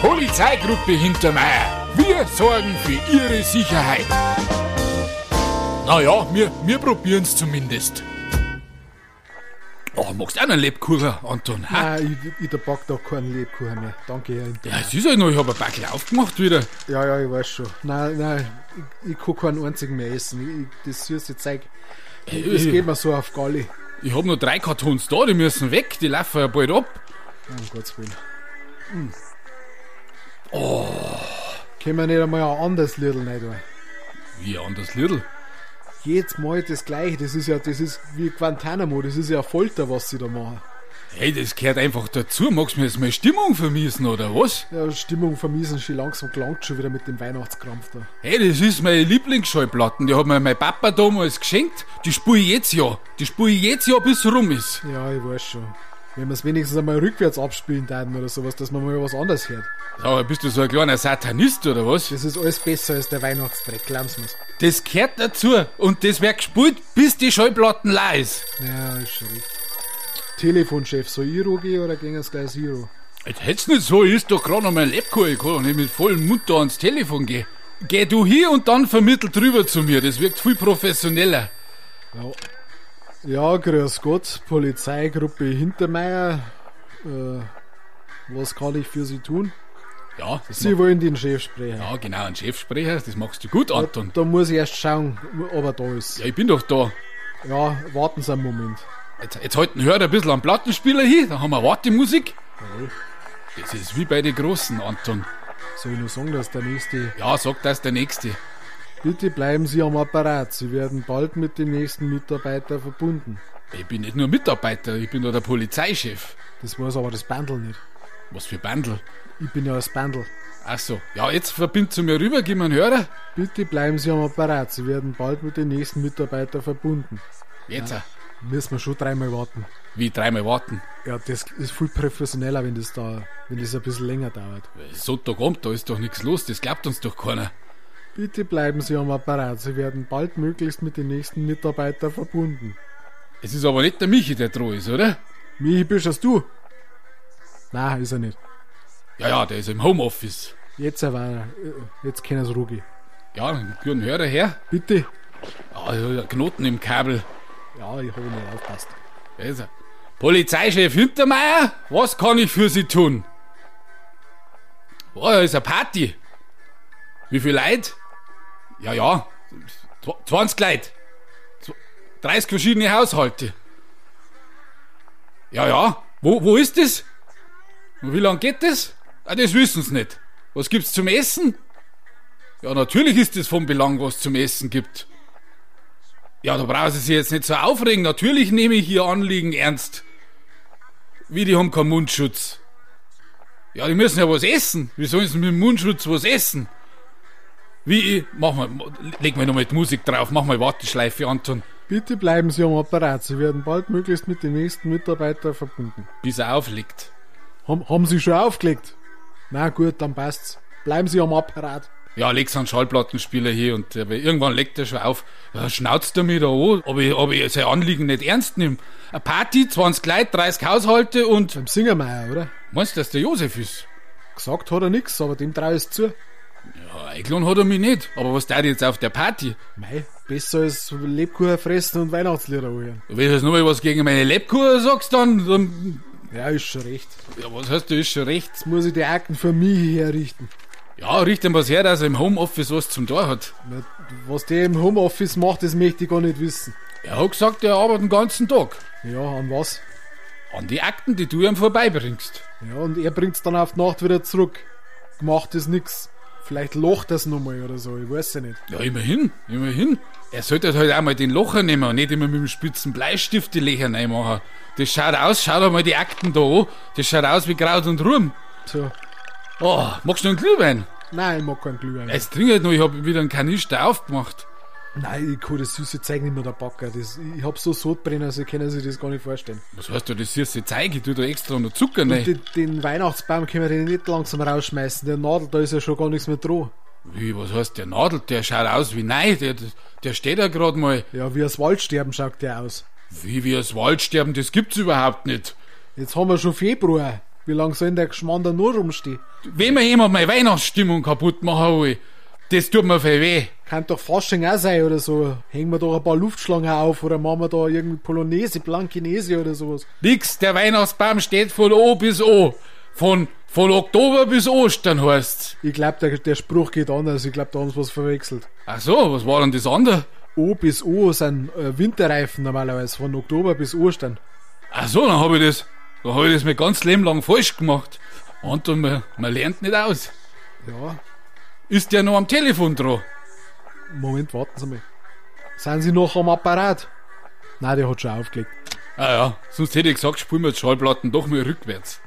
Polizeigruppe Hintermeier. Wir sorgen für Ihre Sicherheit. Naja, wir, wir probieren's zumindest. Oh, magst du auch einen Lebkuchen, Anton? Ha? Nein, ich, ich back doch keinen Lebkuchen mehr. Danke, Herr Ja, Hintermeier. es ist ja noch, ich hab ein Backel aufgemacht wieder. Ja, ja, ich weiß schon. Nein, nein, ich, ich kann keinen einzigen mehr essen. Ich, das süße Zeug, das Äh, geht mir so auf Galli. Ich hab noch drei Kartons da, die müssen weg, die laufen ja bald ab. Um Gottes Willen. Oh. Können wir nicht einmal ein anderes Lidl nicht tun? Wie anders Lidl? Jedes Mal das gleiche, das ist ja, das ist wie Guantanamo, das ist ja Folter, was sie da machen. Hey, das gehört einfach dazu. Magst du mir jetzt mal Stimmung vermiesen, oder was? Ja, Stimmung vermiesen schon langsam gelangt schon wieder mit dem Weihnachtskrampf da. Hey, das ist meine Lieblingsschallplatten. Die hat mir mein Papa damals geschenkt. Die spule ich jetzt ja. Die spule ich jetzt ja, bis rum ist. Ja, ich weiß schon. Wenn wir es wenigstens einmal rückwärts abspielen würden oder sowas, dass man mal was anderes hört. Aber bist du so ein kleiner Satanist, oder was? Das ist alles besser als der Weihnachtsdreck, glauben Sie mir's. Das gehört dazu. Und das wird gespielt, bis die Schallplatten leer ist. Ja, ist schon richtig. Telefonchef, soll ich gehen oder gehen es gleich Zero? Jetzt hätt's nicht so, ich ist doch gerade noch mein Lebkuchen. Ich kann doch nicht mit vollem Mund da ans Telefon gehen. Geh du hier und dann vermittelt drüber zu mir. Das wirkt viel professioneller. Ja. Ja, grüß Gott, Polizeigruppe Hintermeier. Äh, was kann ich für Sie tun? Ja, Sie wollen den Chef sprechen. ja, genau, ein Chefsprecher. Das machst du gut, Anton. Da muss ich erst schauen, ob er da ist. Ja, ich bin doch da. Ja, warten Sie einen Moment. Jetzt, jetzt halten Hörer ein bisschen am Plattenspieler hin, dann haben wir Wartemusik. Das ist wie bei den Großen, Anton. Soll ich nur sagen, dass der nächste. Ja, sag das der Nächste. Bitte bleiben Sie am Apparat. Sie werden bald mit dem nächsten Mitarbeiter verbunden. Ich bin nicht nur Mitarbeiter, ich bin doch der Polizeichef. Das weiß aber das Bandel nicht. Was für Bandel. Ich bin ja das Bandel. Ach so. Ja, jetzt verbind zu mir rüber, gib mir einen Hörer. Bitte bleiben Sie am Apparat. Sie werden bald mit dem nächsten Mitarbeiter verbunden. Jetzt. äh, Müssen wir schon dreimal warten. Wie dreimal warten. Ja, das ist viel professioneller, wenn das da, wenn das ein bisschen länger dauert. Sonntagabend, da ist doch nichts los, das glaubt uns doch keiner. Bitte bleiben Sie am Apparat. Sie werden bald möglichst mit dem nächsten Mitarbeiter verbunden. Es ist aber nicht der Michi, der droh ist, oder? Michi, bist das du? Nein, ist er nicht. Ja, ja, der ist im Homeoffice. Jetzt aber, äh, jetzt können Sie ruhig. Ja, einen guten Hörer her. Bitte. Ja, ja, Knoten im Kabel. Ja, ich habe nicht aufpasst. Da ist er. Polizeichef Hintermeier, was kann ich für Sie tun? Oh, da ist eine Party. Wie viel Leute? Ja, ja, zw- 20 Leute. Zw- 30 verschiedene Haushalte. Ja, ja, wo, wo ist das? Und wie lange geht das? Ah, das wissen Sie nicht. Was gibt's zum Essen? Ja, natürlich ist es von Belang, was zum Essen gibt. Ja, da brauchen Sie sich jetzt nicht so aufregen. Natürlich nehme ich Ihr Anliegen ernst. Wie, die haben keinen Mundschutz. Ja, die müssen ja was essen. Wie sollen sie mit dem Mundschutz was essen? Wie, ich- mach mal, leg mal nochmal die Musik drauf, mach mal Warteschleife, Anton, Bitte bleiben Sie am Apparat. Sie werden bald möglichst mit dem nächsten Mitarbeiter verbunden. bis er auflegt. Haben, haben Sie schon aufgelegt? Na gut, dann passt's. Bleiben Sie am Apparat. Ja, leg's einen Schallplattenspieler hier und äh, irgendwann legt er schon auf. Schnauzt er mich da an, ob ich, ob ich sein Anliegen nicht ernst nehme. Eine Party, 20 Leute, 30 Haushalte und... Beim Singermeier, oder? Meinst du, dass der Josef ist? Gesagt hat er nix, aber dem trau ich's zu. Eingeladen hat er mich nicht. Aber was tut jetzt auf der Party? Mei, besser als Lebkuchen fressen und Weihnachtslieder hören. Wenn du jetzt nochmal was gegen meine Lebkuchen sagst, dann, dann... Ja, ist schon recht. Ja, was hast du, ist schon recht. Jetzt muss ich die Akten für mich herrichten. Ja, richte ihm was her, dass er im Homeoffice was zum Tor hat. Na, Was der im Homeoffice macht, das möchte ich gar nicht wissen. Er hat gesagt, er arbeitet den ganzen Tag. Ja, an was? An die Akten, die du ihm vorbeibringst. Ja, und er bringt's dann auf die Nacht wieder zurück. Gemacht ist nix. Vielleicht locht das nochmal oder so, ich weiß ja nicht. Ja, immerhin, immerhin. Er sollte halt auch mal den Locher nehmen und nicht immer mit dem spitzen Bleistift die Löcher reinmachen. Das schaut aus, schau dir mal die Akten da an. Das schaut aus wie Kraut und Ruhm. So. Oh, magst du noch einen Glühwein? Nein, ich mag keinen Glühwein. Jetzt trink halt noch, ich hab wieder einen Kanister aufgemacht. Nein, ich kann das süße Zeug nicht mehr da backen. Das, ich hab so Sodbrenner, also können sich das gar nicht vorstellen. Was heißt du, das süße Zeug? Ich tu da extra noch Zucker rein. den, den Weihnachtsbaum können wir den nicht langsam rausschmeißen. Der Nadel, da ist ja schon gar nichts mehr dran. Wie, was heißt der Nadel? Der schaut aus wie nein, der, der steht ja gerade mal. Ja, wie das Waldsterben schaut der aus. Wie wir das Waldsterben, das gibt's überhaupt nicht. Jetzt haben wir schon Februar. Wie lange soll denn der Geschmarrn da nur rumstehen? Wenn mir jemand meine Weihnachtsstimmung kaputt machen will, das tut mir viel weh. Kann doch Fasching auch sein oder so. Hängen wir doch ein paar Luftschlangen auf oder machen wir da irgendwie Polonaise, Blankinese oder sowas. Nix, der Weihnachtsbaum steht von O bis O. Von, von Oktober bis Ostern heißt's. Ich glaub, der, der Spruch geht anders. Ich glaub, da haben sie was verwechselt. Ach so, was war denn das andere? O bis O sind äh, Winterreifen normalerweise, von Oktober bis Ostern. Ach so, dann habe ich das, dann habe ich das mein ganzes Leben lang falsch gemacht. Und man, man lernt nicht aus. Ja, Ist der noch am Telefon dran? Moment, warten Sie mal. Sind Sie noch am Apparat? Nein, der hat schon aufgelegt. Ah ja, sonst hätte ich gesagt, spielen wir die Schallplatten doch mal rückwärts.